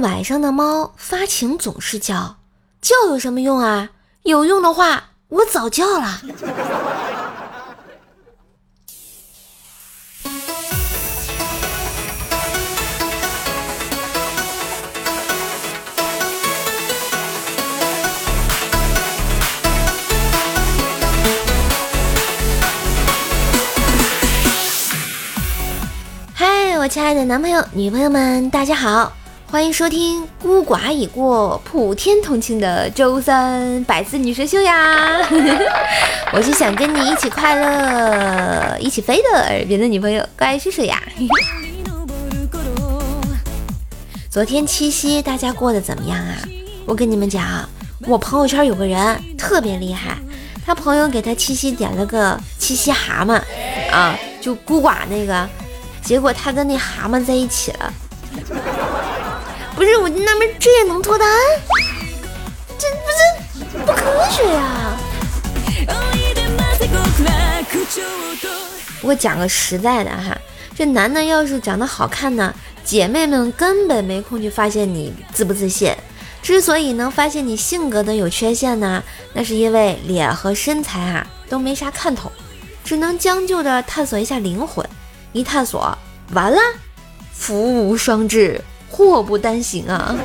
晚上的猫发情总是叫，叫有什么用啊？有用的话，我早叫了。嗨，我亲爱的男朋友、女朋友们，大家好，欢迎收听孤寡已过普天同庆的周三百思女神秀呀！我是想跟你一起快乐、一起飞的耳边的女朋友，乖叔叔呀！昨天七夕大家过得怎么样啊？我跟你们讲，我朋友圈有个人特别厉害，他朋友给他七夕点了个七夕蛤蟆啊，就孤寡那个。结果他跟那蛤蟆在一起了，不是我纳闷，这也能脱单？这不是不科学呀！我讲个实在的哈，这男的要是长得好看呢，姐妹们根本没空去发现你自不自信。之所以能发现你性格的有缺陷呢，那是因为脸和身材啊都没啥看头，只能将就着探索一下灵魂。一探索，完了，福无双至，祸不单行啊！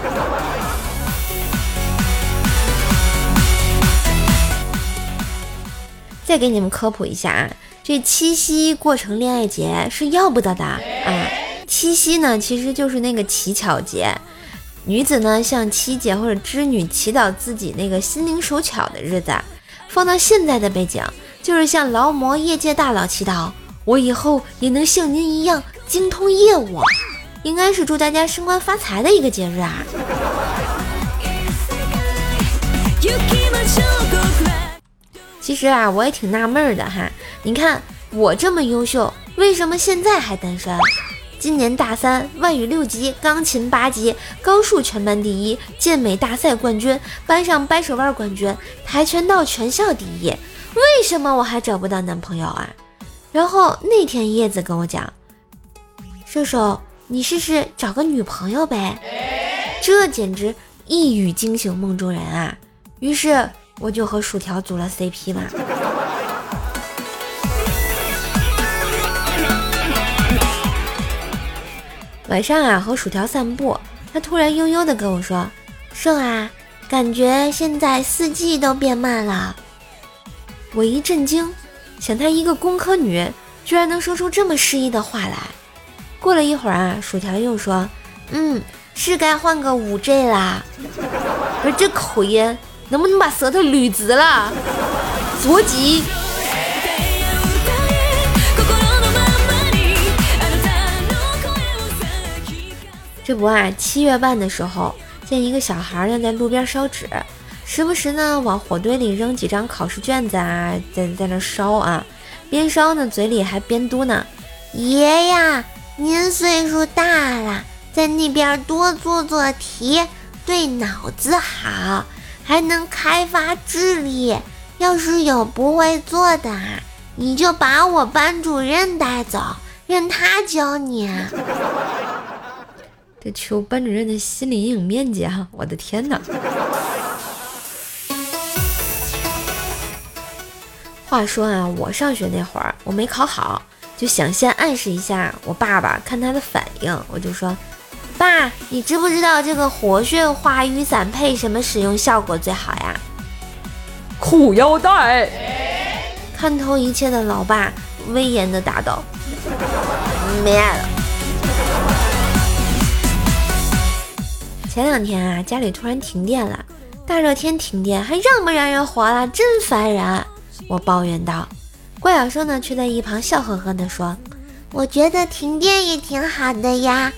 再给你们科普一下啊，这七夕过成恋爱节是要不得的啊！七夕呢，其实就是那个乞巧节，女子呢向七姐或者织女祈祷自己那个心灵手巧的日子。放到现在的背景，就是向劳模业界大佬祈祷。我以后也能像您一样精通业务，应该是祝大家升官发财的一个节日啊！其实啊，我也挺纳闷的哈。你看我这么优秀，为什么现在还单身？今年大三，外语六级，钢琴八级，高数全班第一，健美大赛冠军，班上掰手腕冠军，跆拳道全校第一，为什么我还找不到男朋友啊？然后那天叶子跟我讲，射手，你试试找个女朋友呗，这简直一语惊醒梦中人啊！于是我就和薯条组了 CP 嘛。晚上啊，和薯条散步，他突然悠悠的跟我说：“盛啊，感觉现在四季都变慢了。”我一震惊。想她一个工科女，居然能说出这么诗意的话来。过了一会儿啊，薯条又说：“嗯，是该换个五 G 啦。”不是这口音，能不能把舌头捋直了？着急。这不啊，七月半的时候，见一个小孩呢在路边烧纸。时不时呢，往火堆里扔几张考试卷子啊，在在那烧啊，边烧呢，嘴里还边嘟囔：“爷呀，您岁数大了，在那边多做做题，对脑子好，还能开发智力。要是有不会做的，你就把我班主任带走，让他教你。”这求班主任的心理阴影面积啊！我的天哪！话说啊，我上学那会儿，我没考好，就想先暗示一下我爸爸，看他的反应。我就说：“爸，你知不知道这个活血化瘀散配什么使用效果最好呀？”裤腰带。看透一切的老爸威严的答道：“没爱了。”前两天啊，家里突然停电了，大热天停电还让不让人活了？真烦人。我抱怨道，怪小兽呢却在一旁笑呵呵地说：“我觉得停电也挺好的呀。”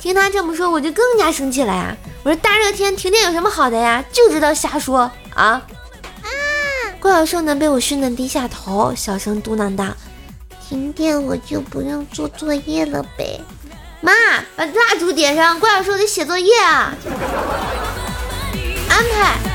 听他这么说，我就更加生气了呀！我说大热天停电有什么好的呀？就知道瞎说啊！啊！怪小兽呢被我训得低下头，小声嘟囔道：“停电我就不用做作业了呗。”妈，把蜡烛点上，怪小兽得写作业啊！安排。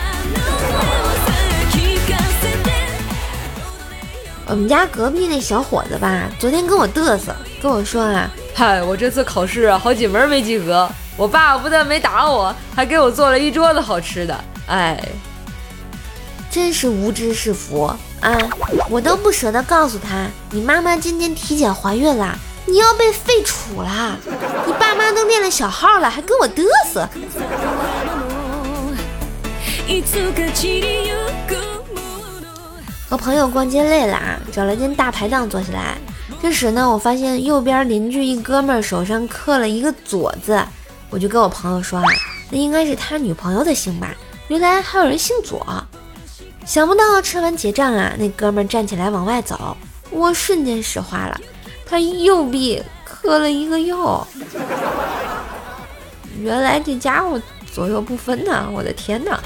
我们家隔壁那小伙子吧，昨天跟我嘚瑟，跟我说啊，嗨，我这次考试好几门没及格，我爸不但没打我，还给我做了一桌子好吃的。哎，真是无知是福啊！我都不舍得告诉他，你妈妈今天体检怀孕了，你要被废除啦。你爸妈都练了小号了，还跟我嘚瑟。和朋友逛街累了啊，找了间大排档坐下来。这时呢，我发现右边邻居一哥们儿手上刻了一个左字，我就跟我朋友说啊，那应该是他女朋友的姓吧。原来还有人姓左。想不到吃完结账啊，那哥们儿站起来往外走，我瞬间石化了，他右臂刻了一个右。原来这家伙左右不分呐！我的天哪！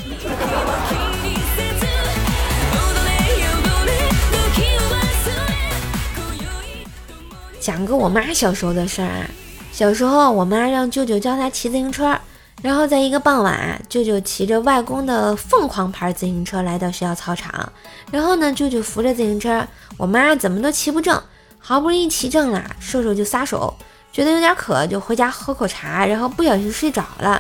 讲个我妈小时候的事儿啊，小时候我妈让舅舅教她骑自行车，然后在一个傍晚，舅舅骑着外公的凤凰牌自行车来到学校操场，然后呢，舅舅扶着自行车，我妈怎么都骑不正，好不容易骑正了，瘦瘦就撒手，觉得有点渴，就回家喝口茶，然后不小心睡着了，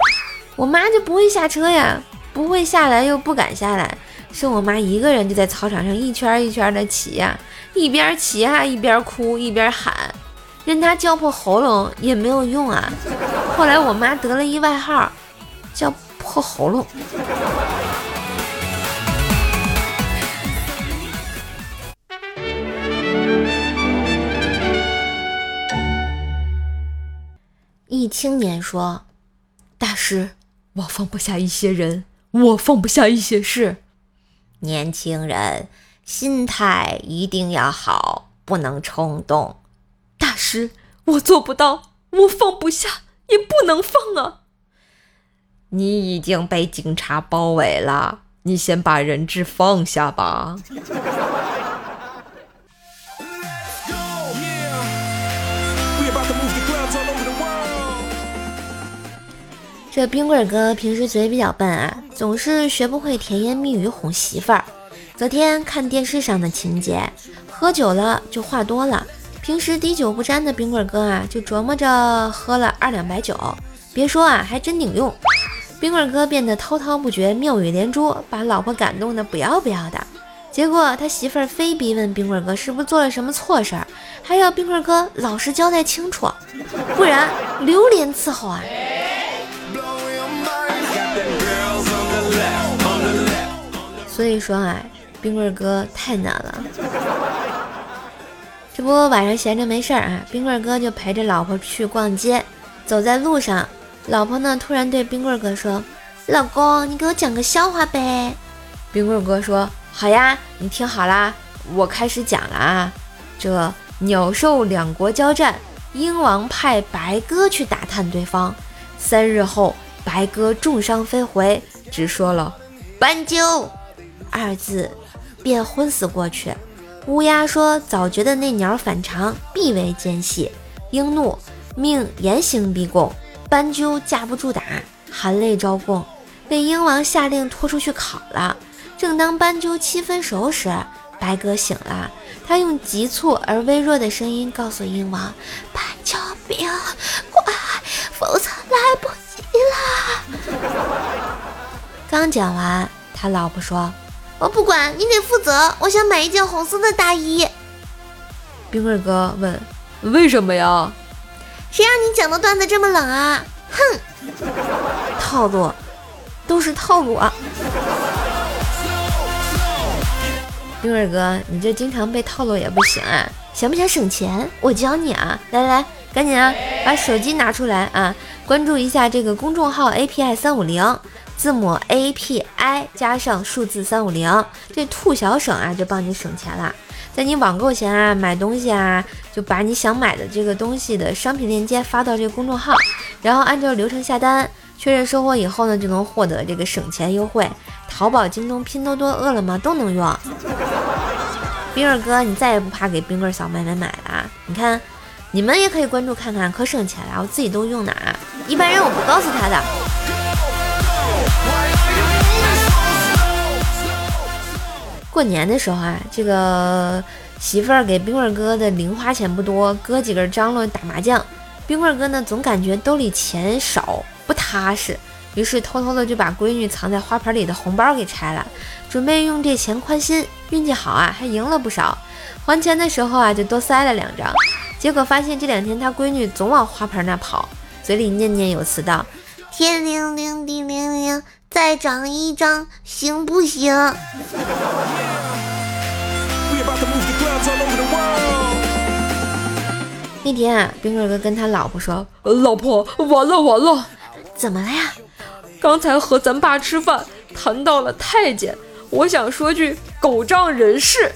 我妈就不会下车呀，不会下来又不敢下来，剩我妈一个人就在操场上一圈一圈的骑呀。一边骑还一边哭一边喊，任她叫破喉咙也没有用啊！后来我妈得了一外号，叫破喉咙。一青年说：“大师，我放不下一些人，我放不下一些事。年轻人。”心态一定要好，不能冲动。大师，我做不到，我放不下，也不能放啊。你已经被警察包围了，你先把人质放下吧。这冰棍哥平时嘴比较笨啊，总是学不会甜言蜜语哄媳妇儿。昨天看电视上的情节，喝酒了就话多了。平时滴酒不沾的冰棍哥啊，就琢磨着喝了二两白酒，别说啊，还真顶用。冰棍哥变得滔滔不绝，妙语连珠，把老婆感动的不要不要的。结果他媳妇儿非逼问冰棍哥是不是做了什么错事儿，还要冰棍哥老实交代清楚，不然榴莲伺候啊。所以说啊。冰棍儿哥太难了，这不晚上闲着没事儿啊，冰棍儿哥就陪着老婆去逛街。走在路上，老婆呢突然对冰棍儿哥说：“老公，你给我讲个笑话呗。”冰棍儿哥说：“好呀，你听好啦，我开始讲了啊。这鸟兽两国交战，鹰王派白鸽去打探对方。三日后，白鸽重伤飞回，只说了‘斑鸠’二字。”便昏死过去。乌鸦说：“早觉得那鸟反常，必为奸细。”鹰怒，命严刑逼供。斑鸠架不住打，含泪招供，被鹰王下令拖出去烤了。正当斑鸠七分熟时，白鸽醒了，他用急促而微弱的声音告诉鹰王：“斑鸠病，快，否则来不及了。”刚讲完，他老婆说。我不管你得负责，我想买一件红色的大衣。冰棍哥问：“为什么呀？”谁让你讲的段子这么冷啊？哼，套路都是套路啊！冰棍哥，你这经常被套路也不行啊！想不想省钱？我教你啊！来来，赶紧啊，把手机拿出来啊，关注一下这个公众号 API 三五零。字母 A P I 加上数字三五零，这兔小省啊就帮你省钱了。在你网购前啊买东西啊，就把你想买的这个东西的商品链接发到这个公众号，然后按照流程下单，确认收货以后呢，就能获得这个省钱优惠。淘宝、京东、拼多多、饿了么都能用。冰儿哥，你再也不怕给冰棍小妹妹买买了？你看，你们也可以关注看看，可省钱了。我自己都用的啊，一般人我不告诉他的。过年的时候啊，这个媳妇儿给冰棍哥的零花钱不多，哥几个张罗打麻将。冰棍哥呢，总感觉兜里钱少，不不踏实，于是偷偷的就把闺女藏在花盆里的红包给拆了，准备用这钱宽心。运气好啊，还赢了不少。还钱的时候啊，就多塞了两张。结果发现这两天他闺女总往花盆那跑，嘴里念念有词道：“天灵灵地灵灵，再长一张行不行？”那天啊，冰棍哥跟他老婆说：“老婆，完了完了，怎么了呀？刚才和咱爸吃饭，谈到了太监，我想说句狗仗人势，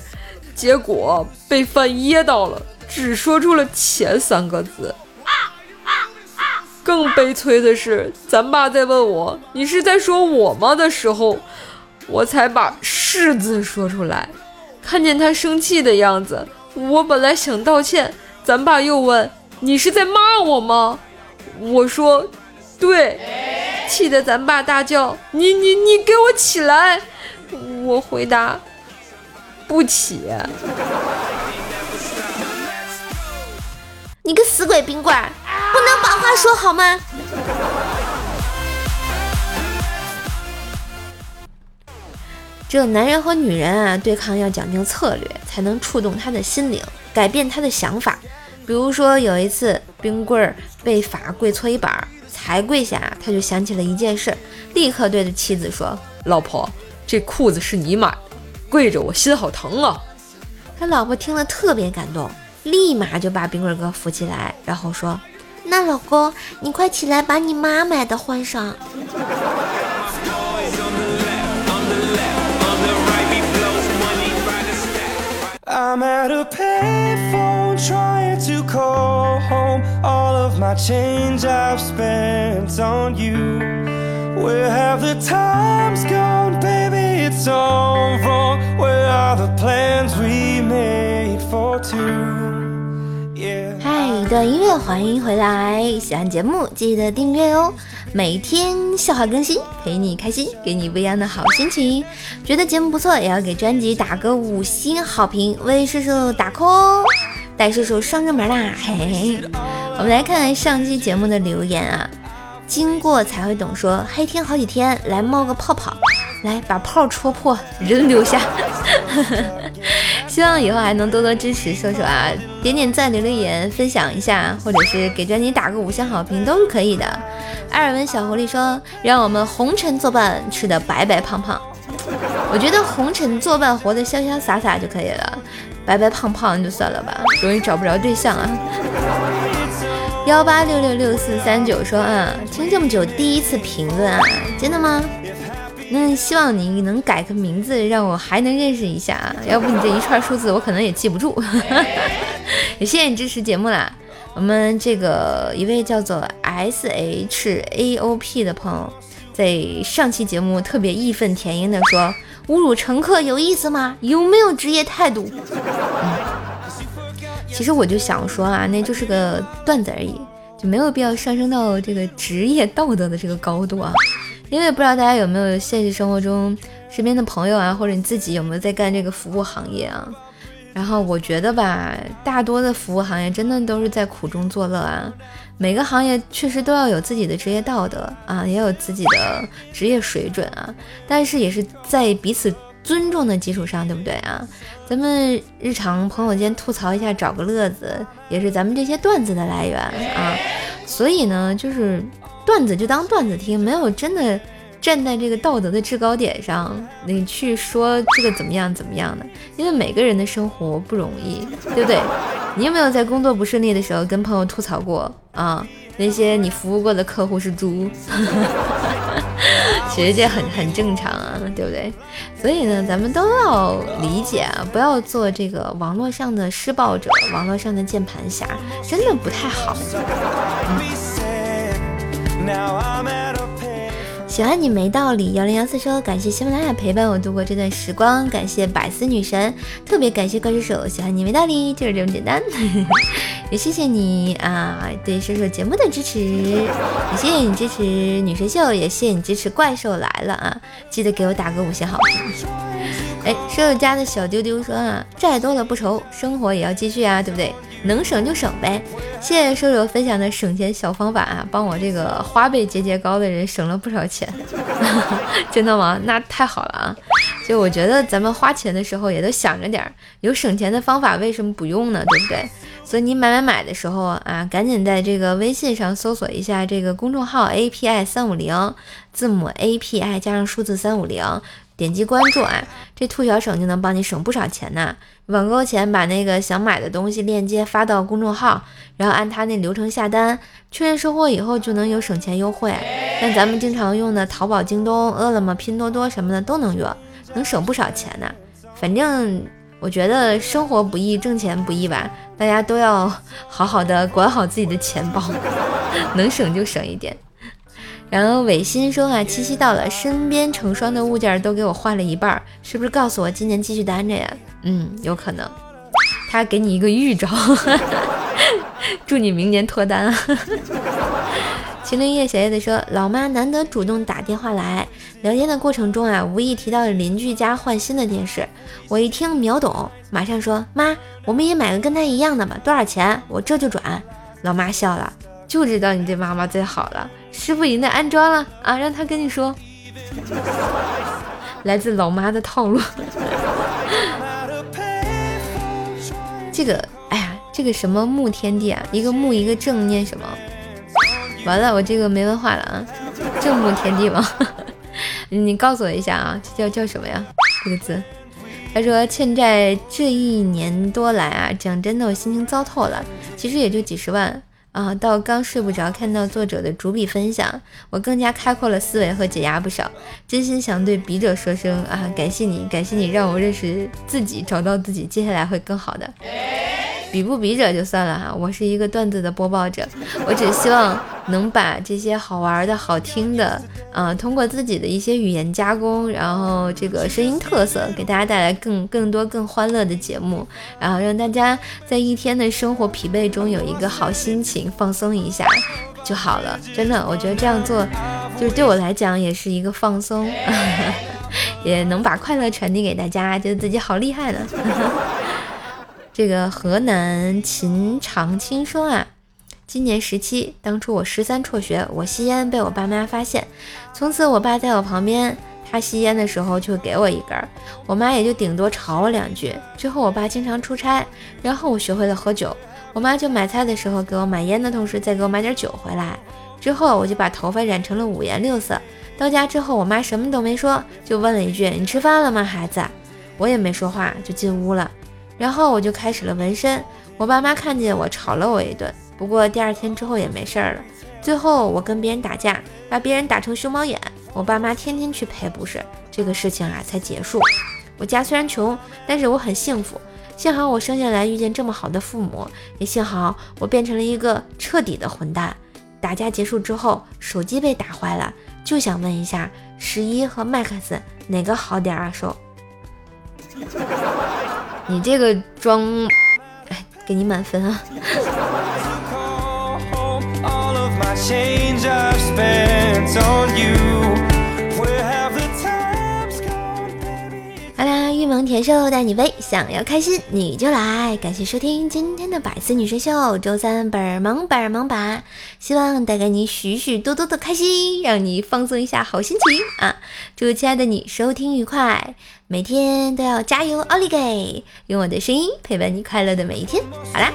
结果被饭噎到了。”只说出了“钱”三个字。更悲催的是，咱爸在问我“你是在说我吗”的时候，我才把“是”字说出来。看见他生气的样子，我本来想道歉，咱爸又问“你是在骂我吗”？我说“对”，气得咱爸大叫：“你你你给我起来！”我回答：“不起。”你个死鬼冰棍，不能把话说好吗？只有男人和女人啊，对抗要讲究策略，才能触动他的心灵，改变他的想法。比如说有一次，冰棍儿被罚跪搓衣板，才跪下，他就想起了一件事，立刻对着妻子说：“老婆，这裤子是你买的，跪着我心好疼啊。”他老婆听了特别感动。立马就把冰棍哥扶起来，然后说：“那老公，你快起来把你妈买的换上。”，的音乐，欢迎回来！喜欢节目记得订阅哦，每天笑话更新，陪你开心，给你不一样的好心情。觉得节目不错，也要给专辑打个五星好评，为叔叔打 call，带叔叔上热门啦！嘿嘿，我们来看看上期节目的留言啊。经过才会懂，说黑天好几天，来冒个泡泡，来把泡戳破，人留下。希望以后还能多多支持，说说啊，点点赞，留留言，分享一下，或者是给专辑打个五星好评都是可以的。艾尔文小狐狸说，让我们红尘作伴，吃的白白胖胖。我觉得红尘作伴，活得潇潇洒洒就可以了，白白胖胖就算了吧，容易找不着对象啊。幺八六六六四三九说啊，听这么久第一次评论啊，真的吗？那希望你能改个名字，让我还能认识一下啊，要不你这一串数字我可能也记不住。也谢谢你支持节目啦。我们这个一位叫做 S H A O P 的朋友，在上期节目特别义愤填膺的说，侮辱乘客有意思吗？有没有职业态度？嗯其实我就想说啊，那就是个段子而已，就没有必要上升到这个职业道德的这个高度啊。因为不知道大家有没有现实生活中身边的朋友啊，或者你自己有没有在干这个服务行业啊？然后我觉得吧，大多的服务行业真的都是在苦中作乐啊。每个行业确实都要有自己的职业道德啊，也有自己的职业水准啊，但是也是在彼此。尊重的基础上，对不对啊？咱们日常朋友间吐槽一下，找个乐子，也是咱们这些段子的来源啊。所以呢，就是段子就当段子听，没有真的站在这个道德的制高点上，你去说这个怎么样怎么样的。因为每个人的生活不容易，对不对？你有没有在工作不顺利的时候跟朋友吐槽过啊？那些你服务过的客户是猪？其实这很很正常啊，对不对？所以呢，咱们都要理解啊，不要做这个网络上的施暴者，网络上的键盘侠，真的不太好。嗯喜欢你没道理，幺零幺四说感谢喜马拉雅陪伴我度过这段时光，感谢百思女神，特别感谢怪兽手，喜欢你没道理，就是这么简单。也谢谢你啊，对射手节目的支持，也谢谢你支持女神秀，也谢谢你支持怪兽来了啊，记得给我打个五星好评。哎，射手家的小丢丢说啊，债多了不愁，生活也要继续啊，对不对？能省就省呗。谢谢射手分享的省钱小方法啊，帮我这个花呗节节高的人省了不少钱。真的吗？那太好了啊！就我觉得咱们花钱的时候也都想着点儿，有省钱的方法为什么不用呢？对不对？所以你买买买的时候啊，赶紧在这个微信上搜索一下这个公众号 API 三五零，字母 API 加上数字三五零。点击关注啊，这兔小省就能帮你省不少钱呢。网购前把那个想买的东西链接发到公众号，然后按他那流程下单，确认收货以后就能有省钱优惠。像咱们经常用的淘宝、京东、饿了么、拼多多什么的都能用，能省不少钱呢。反正我觉得生活不易，挣钱不易吧，大家都要好好的管好自己的钱包，能省就省一点。然后伟新说啊，七夕到了，身边成双的物件都给我换了一半，是不是告诉我今年继续单着呀？嗯，有可能，他给你一个预兆，祝你明年脱单。秦林叶小叶子说，老妈难得主动打电话来，聊天的过程中啊，无意提到了邻居家换新的电视，我一听秒懂，马上说妈，我们也买个跟他一样的吧，多少钱？我这就转。老妈笑了，就知道你对妈妈最好了。师傅已经在安装了啊，让他跟你说，来自老妈的套路。这个，哎呀，这个什么木天地啊，一个木一个正，念什么？完了，我这个没文化了啊！正木天地吗？你告诉我一下啊，这叫叫什么呀？这个字？他说欠债这一年多来啊，讲真的，我心情糟透了。其实也就几十万。啊，到刚睡不着，看到作者的主笔分享，我更加开阔了思维和解压不少。真心想对笔者说声啊，感谢你，感谢你让我认识自己，找到自己，接下来会更好的。比不比者就算了哈，我是一个段子的播报者，我只希望能把这些好玩的好听的，啊，通过自己的一些语言加工，然后这个声音特色，给大家带来更更多更欢乐的节目，然后让大家在一天的生活疲惫中有一个好心情，放松一下就好了。真的，我觉得这样做就是对我来讲也是一个放松，也能把快乐传递给大家，觉得自己好厉害呢。这个河南秦长青说啊，今年十七，当初我十三辍学，我吸烟被我爸妈发现，从此我爸在我旁边，他吸烟的时候就给我一根，我妈也就顶多吵我两句。之后我爸经常出差，然后我学会了喝酒，我妈就买菜的时候给我买烟的同时再给我买点酒回来。之后我就把头发染成了五颜六色。到家之后，我妈什么都没说，就问了一句：“你吃饭了吗，孩子？”我也没说话，就进屋了。然后我就开始了纹身，我爸妈看见我吵了我一顿，不过第二天之后也没事儿了。最后我跟别人打架，把别人打成熊猫眼，我爸妈天天去赔不是，这个事情啊才结束。我家虽然穷，但是我很幸福，幸好我生下来遇见这么好的父母，也幸好我变成了一个彻底的混蛋。打架结束之后，手机被打坏了，就想问一下十一和麦克斯哪个好点儿啊？手。你这个装，哎，给你满分啊！萌甜瘦带你飞，想要开心你就来！感谢收听今天的百思女神秀，周三本儿萌本儿萌吧，希望带给你许许多多的开心，让你放松一下好心情啊！祝亲爱的你收听愉快。每天都要加油，奥利给！用我的声音陪伴你快乐的每一天。好啦，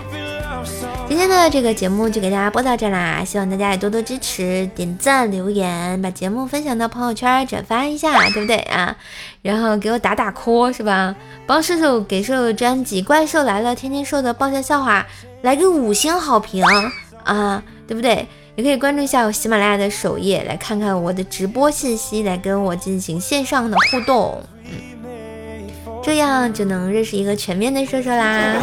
今天的这个节目就给大家播到这啦，希望大家也多多支持，点赞、留言，把节目分享到朋友圈，转发一下，对不对啊？然后给我打打 call 是吧？帮射手给射手专辑《怪兽来了》天天说的爆笑笑话来个五星好评啊，对不对？也可以关注一下我喜马拉雅的首页，来看看我的直播信息，来跟我进行线上的互动。嗯这样就能认识一个全面的射手啦。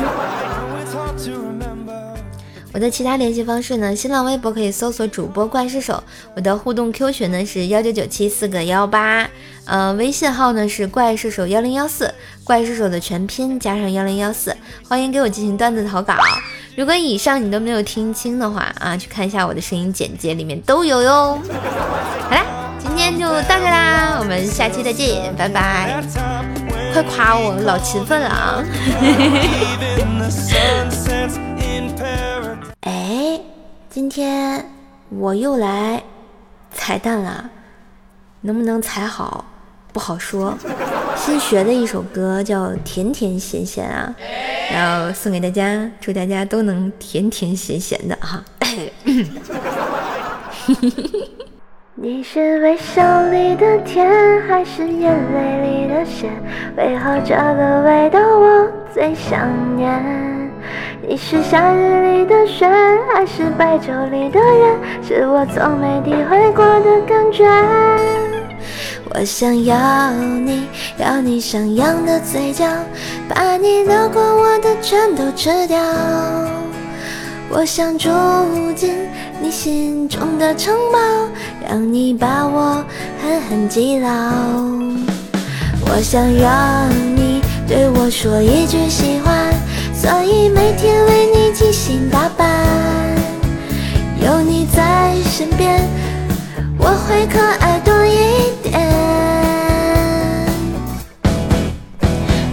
我的其他联系方式呢？新浪微博可以搜索主播怪射手，我的互动 Q 群呢是幺九九七四个幺八，呃，微信号呢是怪射手幺零幺四，怪射手的全拼加上幺零幺四，欢迎给我进行段子投稿。如果以上你都没有听清的话啊，去看一下我的声音简介，里面都有哟。好啦，今天就到这啦，我们下期再见，拜拜。快夸我，老勤奋了啊！今天我又来彩蛋了，能不能踩好不好说。新学的一首歌叫《甜甜咸咸》啊，然后送给大家，祝大家都能甜甜咸咸的哈。你是微笑里的甜，还是眼泪里的咸？为何这个味道我最想念？你是夏日里的雪，还是白昼里的月？是我从没体会过的感觉。我想要你，要你上扬的嘴角，把你流过我的全都吃掉。我想住进你心中的城堡，让你把我狠狠记牢。我想让你对我说一句喜欢，所以每天为你精心打扮。有你在身边，我会可爱多一点。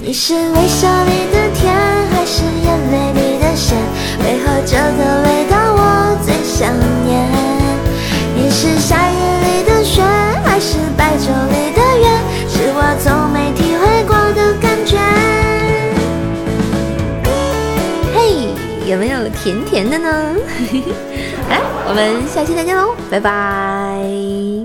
你是微笑里的甜，还是眼泪里的咸？为何这个味道我最想念？你是夏日里的雪，还是白昼里的甜甜的呢？好啦，我们下期再见喽，拜拜。